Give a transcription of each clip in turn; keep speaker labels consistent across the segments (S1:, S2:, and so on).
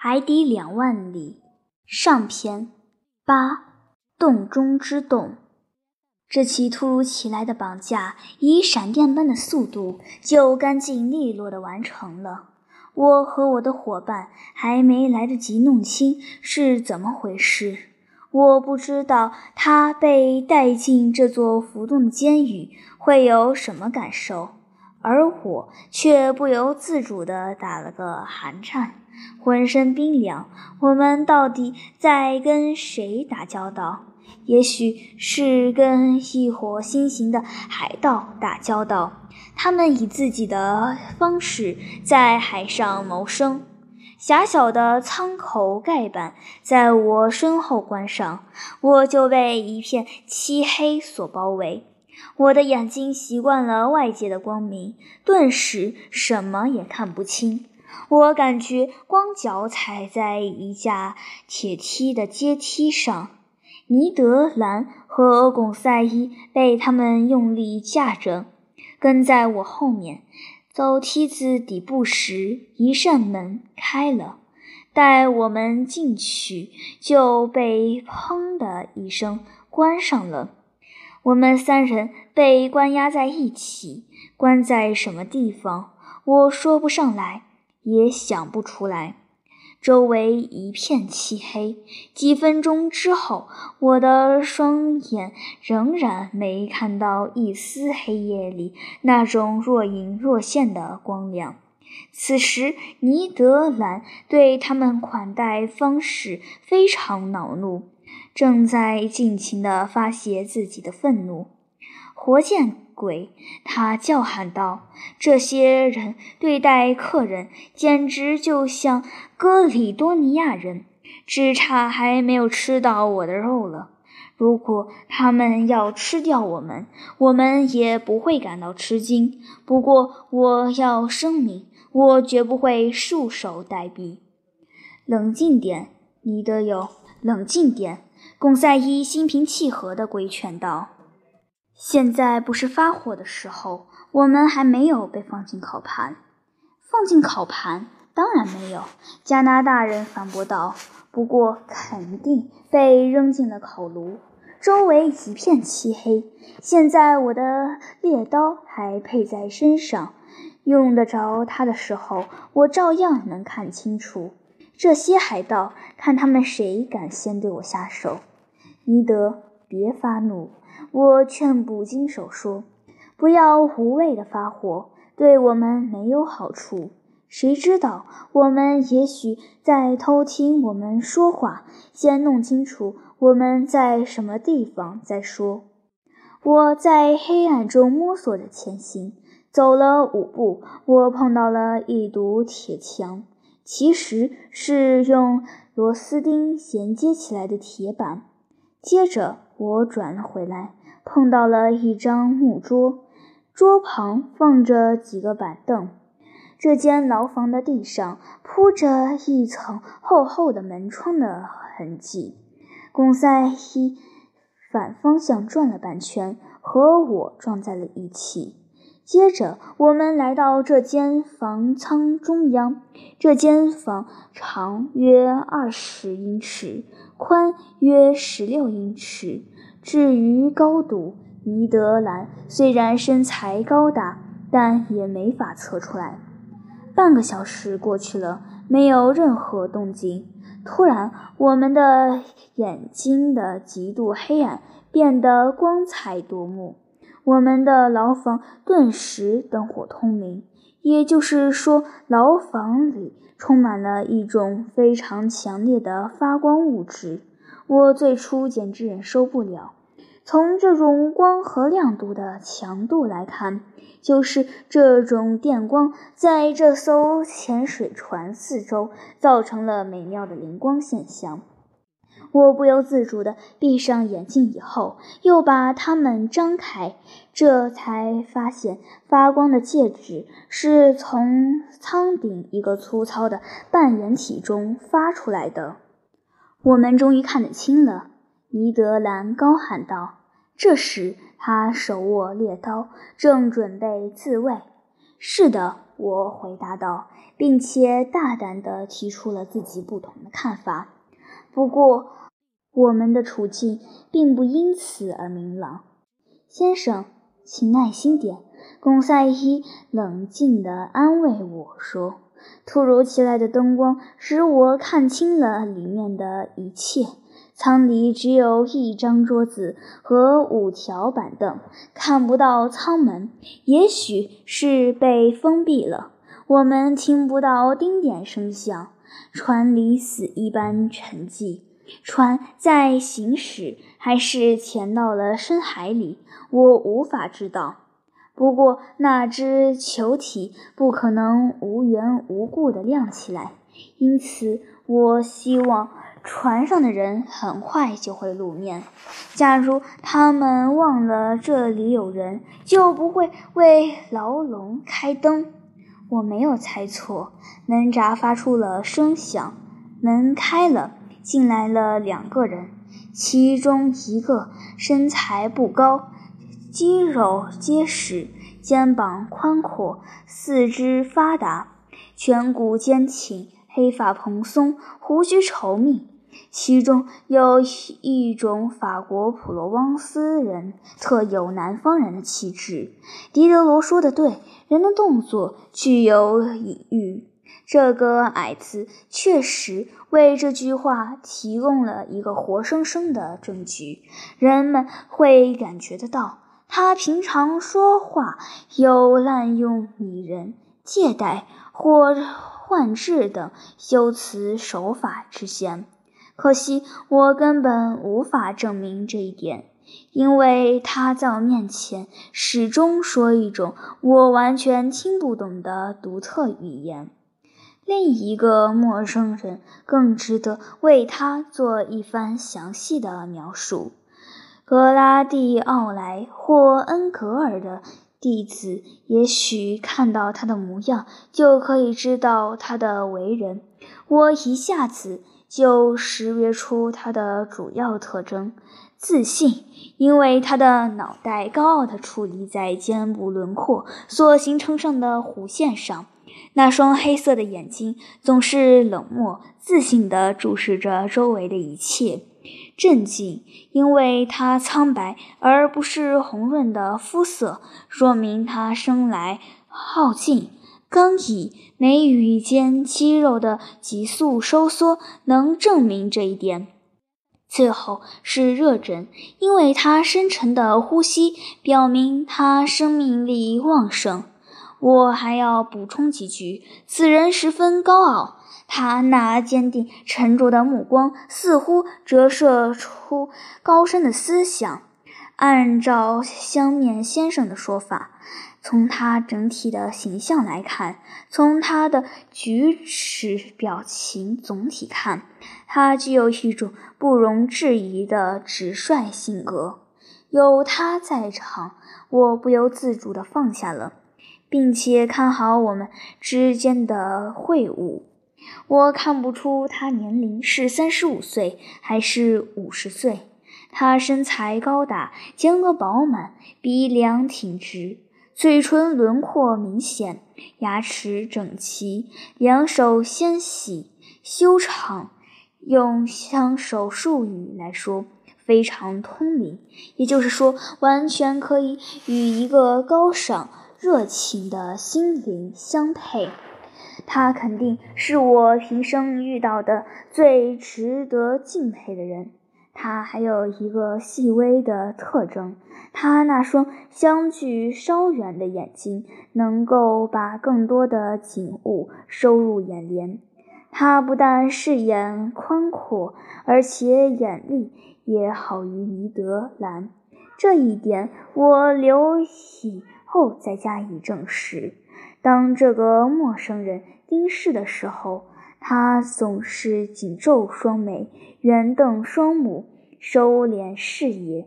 S1: 海底两万里上篇八洞中之洞。这起突如其来的绑架，以闪电般的速度就干净利落地完成了。我和我的伙伴还没来得及弄清是怎么回事，我不知道他被带进这座浮动的监狱会有什么感受，而我却不由自主地打了个寒颤。浑身冰凉，我们到底在跟谁打交道？也许是跟一伙新型的海盗打交道。他们以自己的方式在海上谋生。狭小的舱口盖板在我身后关上，我就被一片漆黑所包围。我的眼睛习惯了外界的光明，顿时什么也看不清。我感觉光脚踩在一架铁梯的阶梯上，尼德兰和贡赛伊被他们用力架着，跟在我后面。走梯子底部时，一扇门开了，待我们进去，就被“砰”的一声关上了。我们三人被关押在一起，关在什么地方，我说不上来。也想不出来，周围一片漆黑。几分钟之后，我的双眼仍然没看到一丝黑夜里那种若隐若现的光亮。此时，尼德兰对他们款待方式非常恼怒，正在尽情地发泄自己的愤怒。活见！鬼！他叫喊道：“这些人对待客人简直就像哥里多尼亚人，只差还没有吃到我的肉了。如果他们要吃掉我们，我们也不会感到吃惊。不过，我要声明，我绝不会束手待毙。冷静点，尼德友，冷静点。”贡赛伊心平气和地规劝道。现在不是发火的时候，我们还没有被放进烤盘。放进烤盘？当然没有。加拿大人反驳道。不过肯定被扔进了烤炉。周围一片漆黑。现在我的猎刀还配在身上，用得着它的时候，我照样能看清楚。这些海盗，看他们谁敢先对我下手。尼德，别发怒。我劝捕鲸手说：“不要无谓的发火，对我们没有好处。谁知道，我们也许在偷听我们说话。先弄清楚我们在什么地方再说。”我在黑暗中摸索着前行，走了五步，我碰到了一堵铁墙，其实是用螺丝钉衔接起来的铁板。接着我转了回来。碰到了一张木桌，桌旁放着几个板凳。这间牢房的地上铺着一层厚厚的门窗的痕迹。贡赛一反方向转了半圈，和我撞在了一起。接着，我们来到这间房舱中央。这间房长约二十英尺，宽约十六英尺。至于高度，尼德兰虽然身材高大，但也没法测出来。半个小时过去了，没有任何动静。突然，我们的眼睛的极度黑暗变得光彩夺目，我们的牢房顿时灯火通明。也就是说，牢房里充满了一种非常强烈的发光物质。我最初简直忍受不了。从这种光和亮度的强度来看，就是这种电光在这艘潜水船四周造成了美妙的灵光现象。我不由自主地闭上眼睛，以后又把它们张开，这才发现发光的介质是从舱顶一个粗糙的半圆体中发出来的。我们终于看得清了，尼德兰高喊道。这时，他手握猎刀，正准备自卫。是的，我回答道，并且大胆地提出了自己不同的看法。不过，我们的处境并不因此而明朗。先生，请耐心点。”贡赛伊冷静地安慰我说。突如其来的灯光使我看清了里面的一切。舱里只有一张桌子和五条板凳，看不到舱门，也许是被封闭了。我们听不到丁点声响，船里死一般沉寂。船在行驶，还是潜到了深海里？我无法知道。不过，那只球体不可能无缘无故地亮起来，因此我希望船上的人很快就会露面。假如他们忘了这里有人，就不会为牢笼开灯。我没有猜错，门闸发出了声响，门开了，进来了两个人，其中一个身材不高。肌肉结实，肩膀宽阔，四肢发达，颧骨坚挺，黑发蓬松，胡须稠密。其中有一种法国普罗旺斯人特有南方人的气质。狄德罗说的对，人的动作具有隐喻。这个矮子确实为这句话提供了一个活生生的证据。人们会感觉得到。他平常说话有滥用拟人、借贷或换质等修辞手法之嫌，可惜我根本无法证明这一点，因为他在我面前始终说一种我完全听不懂的独特语言。另一个陌生人更值得为他做一番详细的描述。格拉蒂奥莱或恩格尔的弟子，也许看到他的模样就可以知道他的为人。我一下子就识别出他的主要特征：自信，因为他的脑袋高傲地矗立在肩部轮廓所形成上的弧线上；那双黑色的眼睛总是冷漠、自信地注视着周围的一切。镇静，因为他苍白而不是红润的肤色，说明他生来好静；刚毅，眉宇间肌肉的急速收缩能证明这一点。最后是热忱，因为他深沉的呼吸表明他生命力旺盛。我还要补充几句：此人十分高傲。他那坚定沉着的目光似乎折射出高深的思想。按照香面先生的说法，从他整体的形象来看，从他的举止表情总体看，他具有一种不容置疑的直率性格。有他在场，我不由自主地放下了，并且看好我们之间的会晤。我看不出他年龄是三十五岁还是五十岁。他身材高大，肩额饱满，鼻梁挺直，嘴唇轮廓明显，牙齿整齐，两手纤细修长。用相手术语来说，非常通灵，也就是说，完全可以与一个高尚、热情的心灵相配。他肯定是我平生遇到的最值得敬佩的人。他还有一个细微的特征：他那双相距稍远的眼睛能够把更多的景物收入眼帘。他不但视野宽阔，而且眼力也好于尼德兰。这一点我留以后再加以证实。当这个陌生人盯视的时候，他总是紧皱双眉，圆瞪双目，收敛视野。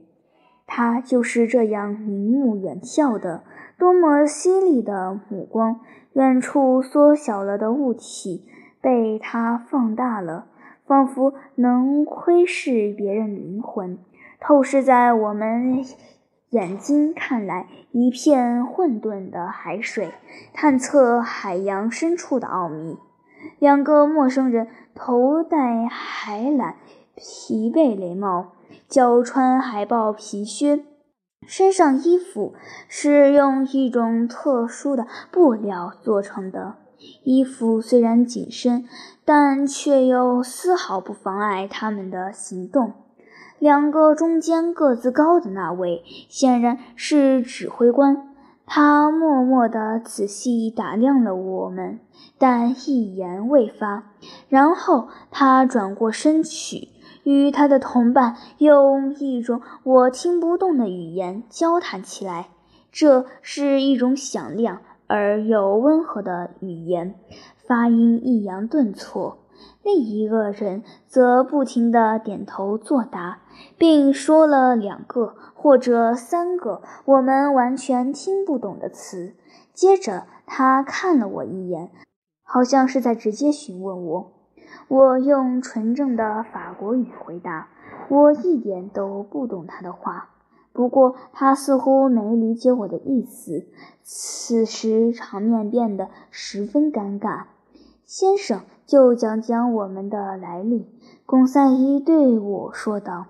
S1: 他就是这样明目远眺的，多么犀利的目光！远处缩小了的物体被他放大了，仿佛能窥视别人灵魂，透视在我们眼睛看来一片混沌的海水，探测海洋深处的奥秘。两个陌生人头戴海缆皮背雷帽，脚穿海豹皮靴，身上衣服是用一种特殊的布料做成的。衣服虽然紧身，但却又丝毫不妨碍他们的行动。两个中间个子高的那位显然是指挥官，他默默地仔细打量了我们，但一言未发。然后他转过身去，与他的同伴用一种我听不懂的语言交谈起来。这是一种响亮而又温和的语言，发音抑扬顿挫。另一个人则不停地点头作答，并说了两个或者三个我们完全听不懂的词。接着，他看了我一眼，好像是在直接询问我。我用纯正的法国语回答：“我一点都不懂他的话。”不过，他似乎没理解我的意思。此时，场面变得十分尴尬。先生。就讲讲我们的来历，龚赛伊对我说道：“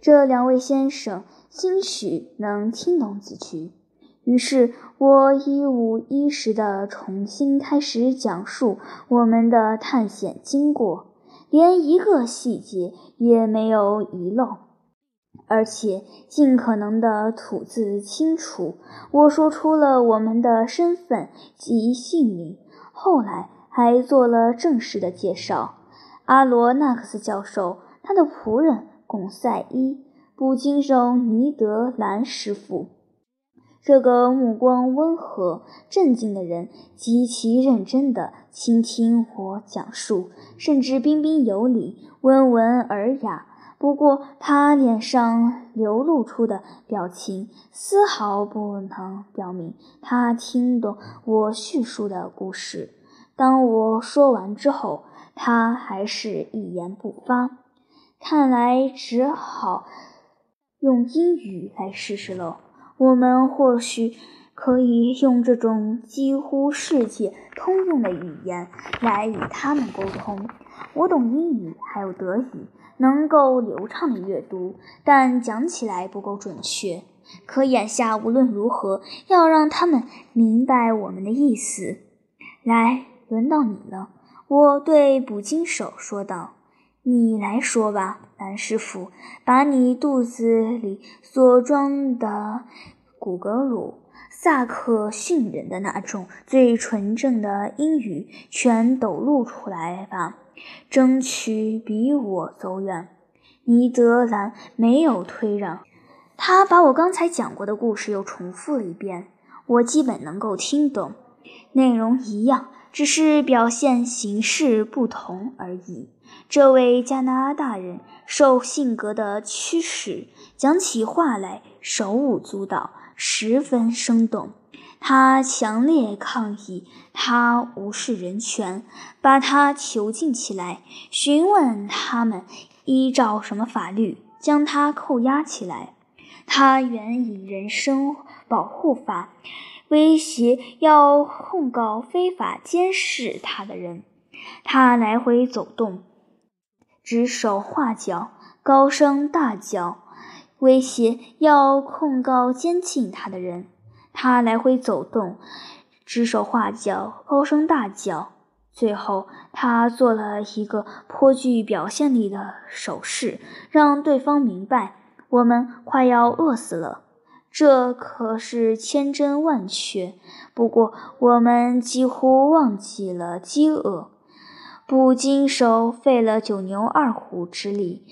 S1: 这两位先生兴许能听懂几句。”于是我一五一十地重新开始讲述我们的探险经过，连一个细节也没有遗漏，而且尽可能的吐字清楚。我说出了我们的身份及姓名。后来。还做了正式的介绍：阿罗纳克斯教授，他的仆人贡赛伊，捕鲸手尼德兰师傅。这个目光温和、镇静的人极其认真地倾听我讲述，甚至彬彬有礼、温文尔雅。不过，他脸上流露出的表情丝毫不能表明他听懂我叙述的故事。当我说完之后，他还是一言不发。看来只好用英语来试试喽。我们或许可以用这种几乎世界通用的语言来与他们沟通。我懂英语，还有德语，能够流畅的阅读，但讲起来不够准确。可眼下无论如何，要让他们明白我们的意思。来。轮到你了，我对捕鲸手说道：“你来说吧，蓝师傅，把你肚子里所装的古格鲁萨克逊人的那种最纯正的英语全抖露出来吧，争取比我走远。”尼德兰没有退让，他把我刚才讲过的故事又重复了一遍，我基本能够听懂，内容一样。只是表现形式不同而已。这位加拿大人受性格的驱使，讲起话来手舞足蹈，十分生动。他强烈抗议，他无视人权，把他囚禁起来，询问他们依照什么法律将他扣押起来。他援引人身保护法。威胁要控告非法监视他的人，他来回走动，指手画脚，高声大叫；威胁要控告监禁他的人，他来回走动，指手画脚，高声大叫。最后，他做了一个颇具表现力的手势，让对方明白我们快要饿死了。这可是千真万确。不过，我们几乎忘记了饥饿。捕鲸手费了九牛二虎之力，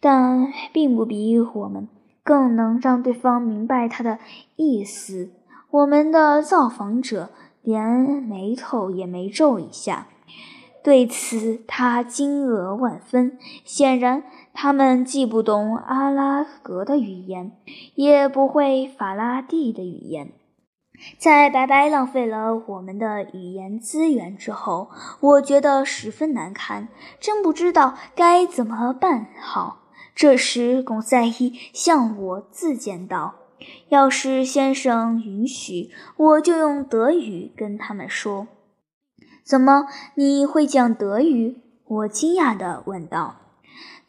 S1: 但并不比我们更能让对方明白他的意思。我们的造访者连眉头也没皱一下。对此，他惊愕万分。显然。他们既不懂阿拉格的语言，也不会法拉第的语言。在白白浪费了我们的语言资源之后，我觉得十分难堪，真不知道该怎么办好。这时，巩赛伊向我自荐道：“要是先生允许，我就用德语跟他们说。怎么，你会讲德语？我惊讶地问道。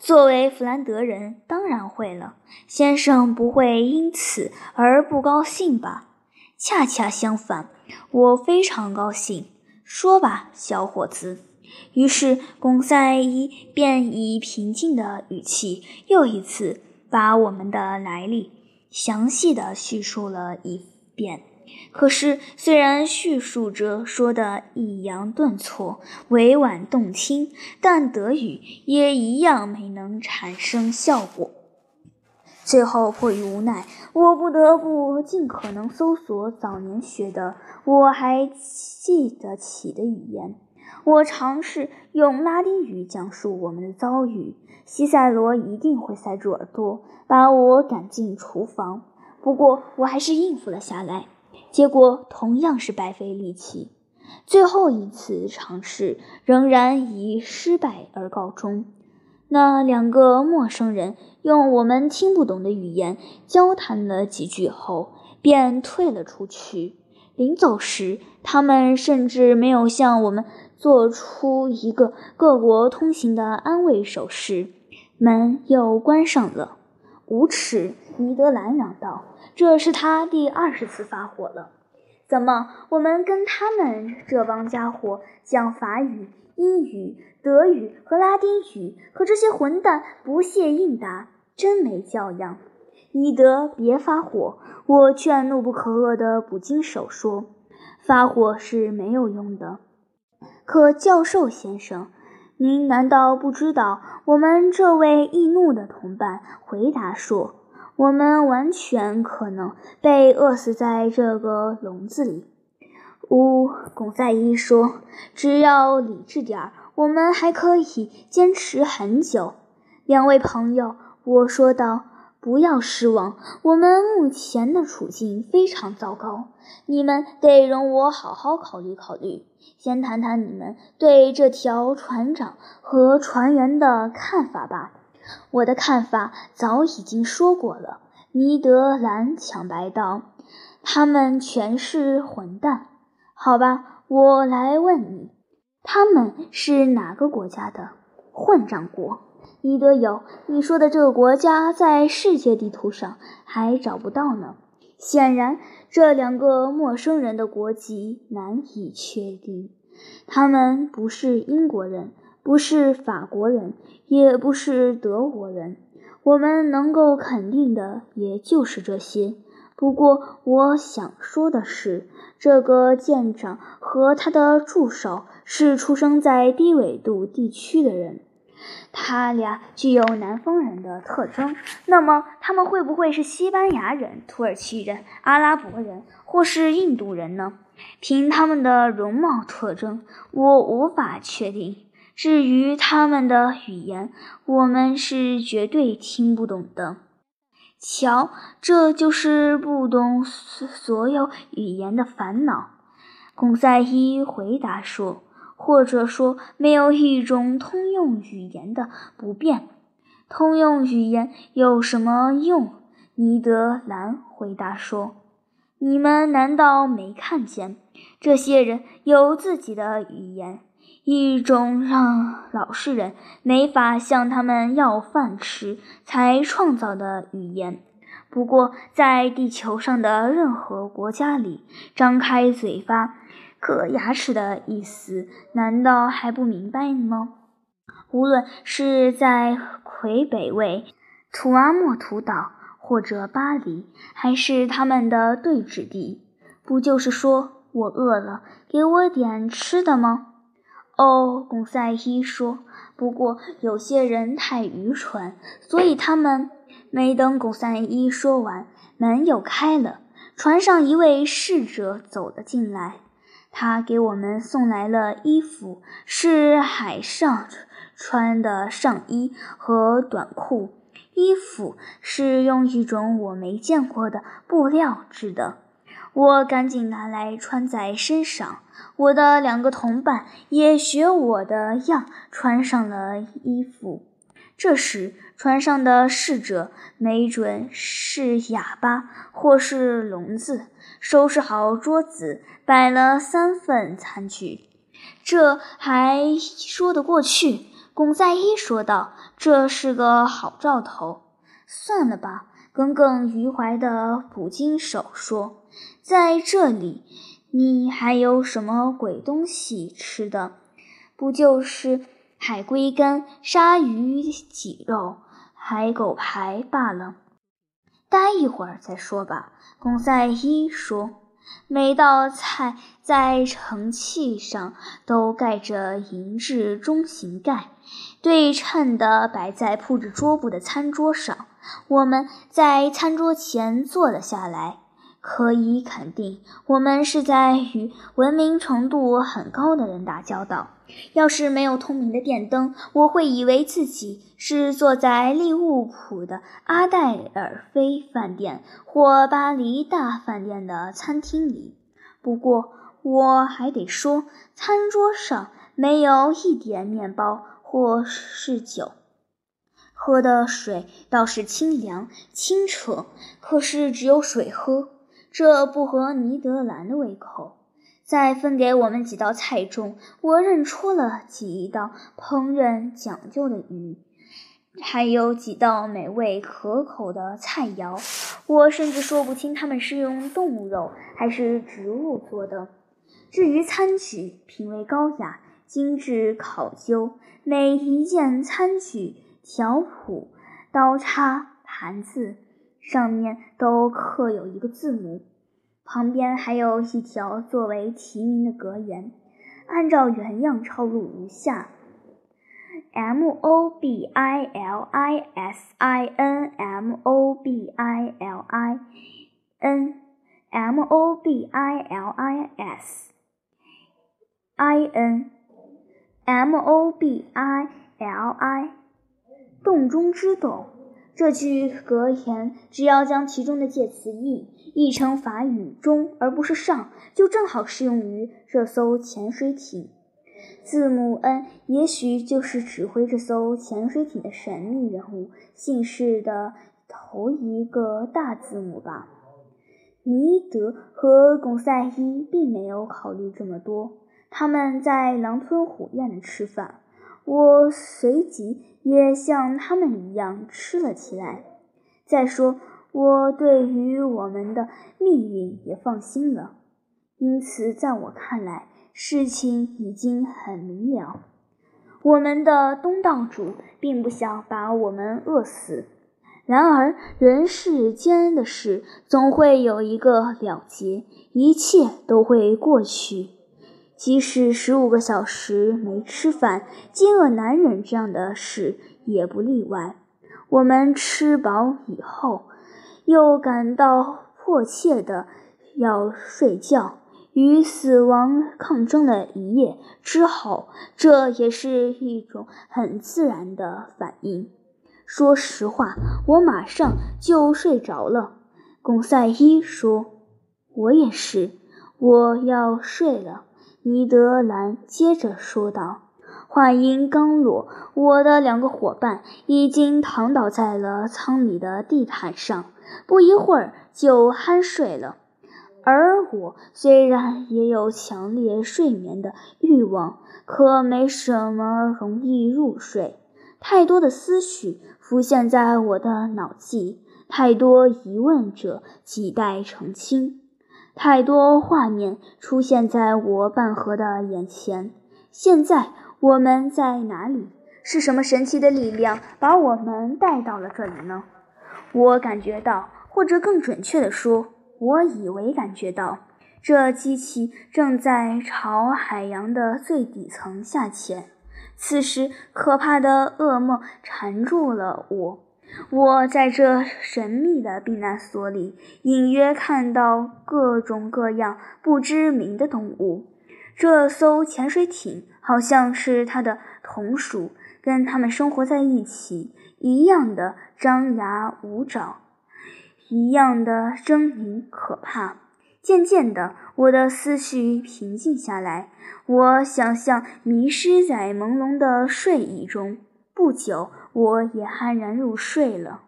S1: 作为弗兰德人，当然会了。先生不会因此而不高兴吧？恰恰相反，我非常高兴。说吧，小伙子。于是贡赛伊便以平静的语气又一次把我们的来历详细的叙述了一遍。可是，虽然叙述着说的抑扬顿挫、委婉动听，但德语也一样没能产生效果。最后，迫于无奈，我不得不尽可能搜索早年学的我还记得起的语言。我尝试用拉丁语讲述我们的遭遇。西塞罗一定会塞住耳朵，把我赶进厨房。不过，我还是应付了下来。结果同样是白费力气，最后一次尝试仍然以失败而告终。那两个陌生人用我们听不懂的语言交谈了几句后，便退了出去。临走时，他们甚至没有向我们做出一个各国通行的安慰手势。门又关上了。无耻！尼德兰嚷道。这是他第二十次发火了。怎么，我们跟他们这帮家伙讲法语、英语、德语和拉丁语，可这些混蛋不屑应答，真没教养！尼德，别发火！我劝怒不可遏的捕鲸手说：“发火是没有用的。”可教授先生，您难道不知道？我们这位易怒的同伴回答说。我们完全可能被饿死在这个笼子里。呜，贡赛伊说：“只要理智点儿，我们还可以坚持很久。”两位朋友，我说道：“不要失望，我们目前的处境非常糟糕。你们得容我好好考虑考虑。先谈谈你们对这条船长和船员的看法吧。”我的看法早已经说过了，尼德兰抢白道：“他们全是混蛋。”好吧，我来问你，他们是哪个国家的混账国？尼德有，你说的这个国家在世界地图上还找不到呢。显然，这两个陌生人的国籍难以确定，他们不是英国人。不是法国人，也不是德国人，我们能够肯定的也就是这些。不过，我想说的是，这个舰长和他的助手是出生在低纬度地区的人，他俩具有南方人的特征。那么，他们会不会是西班牙人、土耳其人、阿拉伯人，或是印度人呢？凭他们的容貌特征，我无法确定。至于他们的语言，我们是绝对听不懂的。瞧，这就是不懂所有语言的烦恼。贡赛伊回答说：“或者说，没有一种通用语言的不便。通用语言有什么用？”尼德兰回答说：“你们难道没看见，这些人有自己的语言？”一种让老实人没法向他们要饭吃才创造的语言。不过，在地球上的任何国家里，张开嘴巴、嗑牙齿的意思，难道还不明白吗？无论是在魁北卫、图阿莫图岛，或者巴黎，还是他们的对峙地，不就是说我饿了，给我点吃的吗？哦，贡赛伊说。不过有些人太愚蠢，所以他们没等贡赛伊说完，门又开了，船上一位侍者走了进来。他给我们送来了衣服，是海上穿的上衣和短裤。衣服是用一种我没见过的布料制的。我赶紧拿来穿在身上。我的两个同伴也学我的样穿上了衣服。这时，船上的侍者没准是哑巴或是聋子，收拾好桌子，摆了三份餐具，这还说得过去。巩赛伊说道：“这是个好兆头。”算了吧，耿耿于怀的捕鲸手说：“在这里，你还有什么鬼东西吃的？不就是海龟干、鲨鱼脊肉、海狗排罢了？待一会儿再说吧。”贡赛伊说。每道菜在盛器上都盖着银质中型盖，对称的摆在铺着桌布的餐桌上。我们在餐桌前坐了下来。可以肯定，我们是在与文明程度很高的人打交道。要是没有通明的电灯，我会以为自己是坐在利物浦的阿黛尔菲饭店或巴黎大饭店的餐厅里。不过，我还得说，餐桌上没有一点面包或是酒。喝的水倒是清凉清澈，可是只有水喝，这不合尼德兰的胃口。在分给我们几道菜中，我认出了几道烹饪讲究的鱼，还有几道美味可口的菜肴。我甚至说不清它们是用动物肉还是植物做的。至于餐具，品味高雅，精致考究，每一件餐具。条谱、刀叉、盘子上面都刻有一个字母，旁边还有一条作为题名的格言，按照原样抄录如下：M O B I L I S I N M O B I L I N M O B I L I S I N M O B I L I。洞中之洞，这句格言，只要将其中的介词“译”译成法语“中”而不是“上”，就正好适用于这艘潜水艇。字母 N 也许就是指挥这艘潜水艇的神秘人物姓氏的头一个大字母吧。尼德和贡赛伊并没有考虑这么多，他们在狼吞虎咽地吃饭。我随即也像他们一样吃了起来。再说，我对于我们的命运也放心了。因此，在我看来，事情已经很明了。我们的东道主并不想把我们饿死。然而，人世间的事总会有一个了结，一切都会过去。即使十五个小时没吃饭、饥饿难忍这样的事也不例外。我们吃饱以后，又感到迫切的要睡觉，与死亡抗争了一夜之后，这也是一种很自然的反应。说实话，我马上就睡着了。贡赛伊说：“我也是，我要睡了。”尼德兰接着说道：“话音刚落，我的两个伙伴已经躺倒在了舱里的地毯上，不一会儿就酣睡了。而我虽然也有强烈睡眠的欲望，可没什么容易入睡。太多的思绪浮现在我的脑际，太多疑问者亟待澄清。”太多画面出现在我半合的眼前。现在我们在哪里？是什么神奇的力量把我们带到了这里呢？我感觉到，或者更准确地说，我以为感觉到，这机器正在朝海洋的最底层下潜。此时，可怕的噩梦缠住了我。我在这神秘的避难所里，隐约看到各种各样不知名的动物。这艘潜水艇好像是它的同属，跟它们生活在一起，一样的张牙舞爪，一样的狰狞可怕。渐渐的，我的思绪平静下来，我想象迷失在朦胧的睡意中。不久。我也酣然入睡了。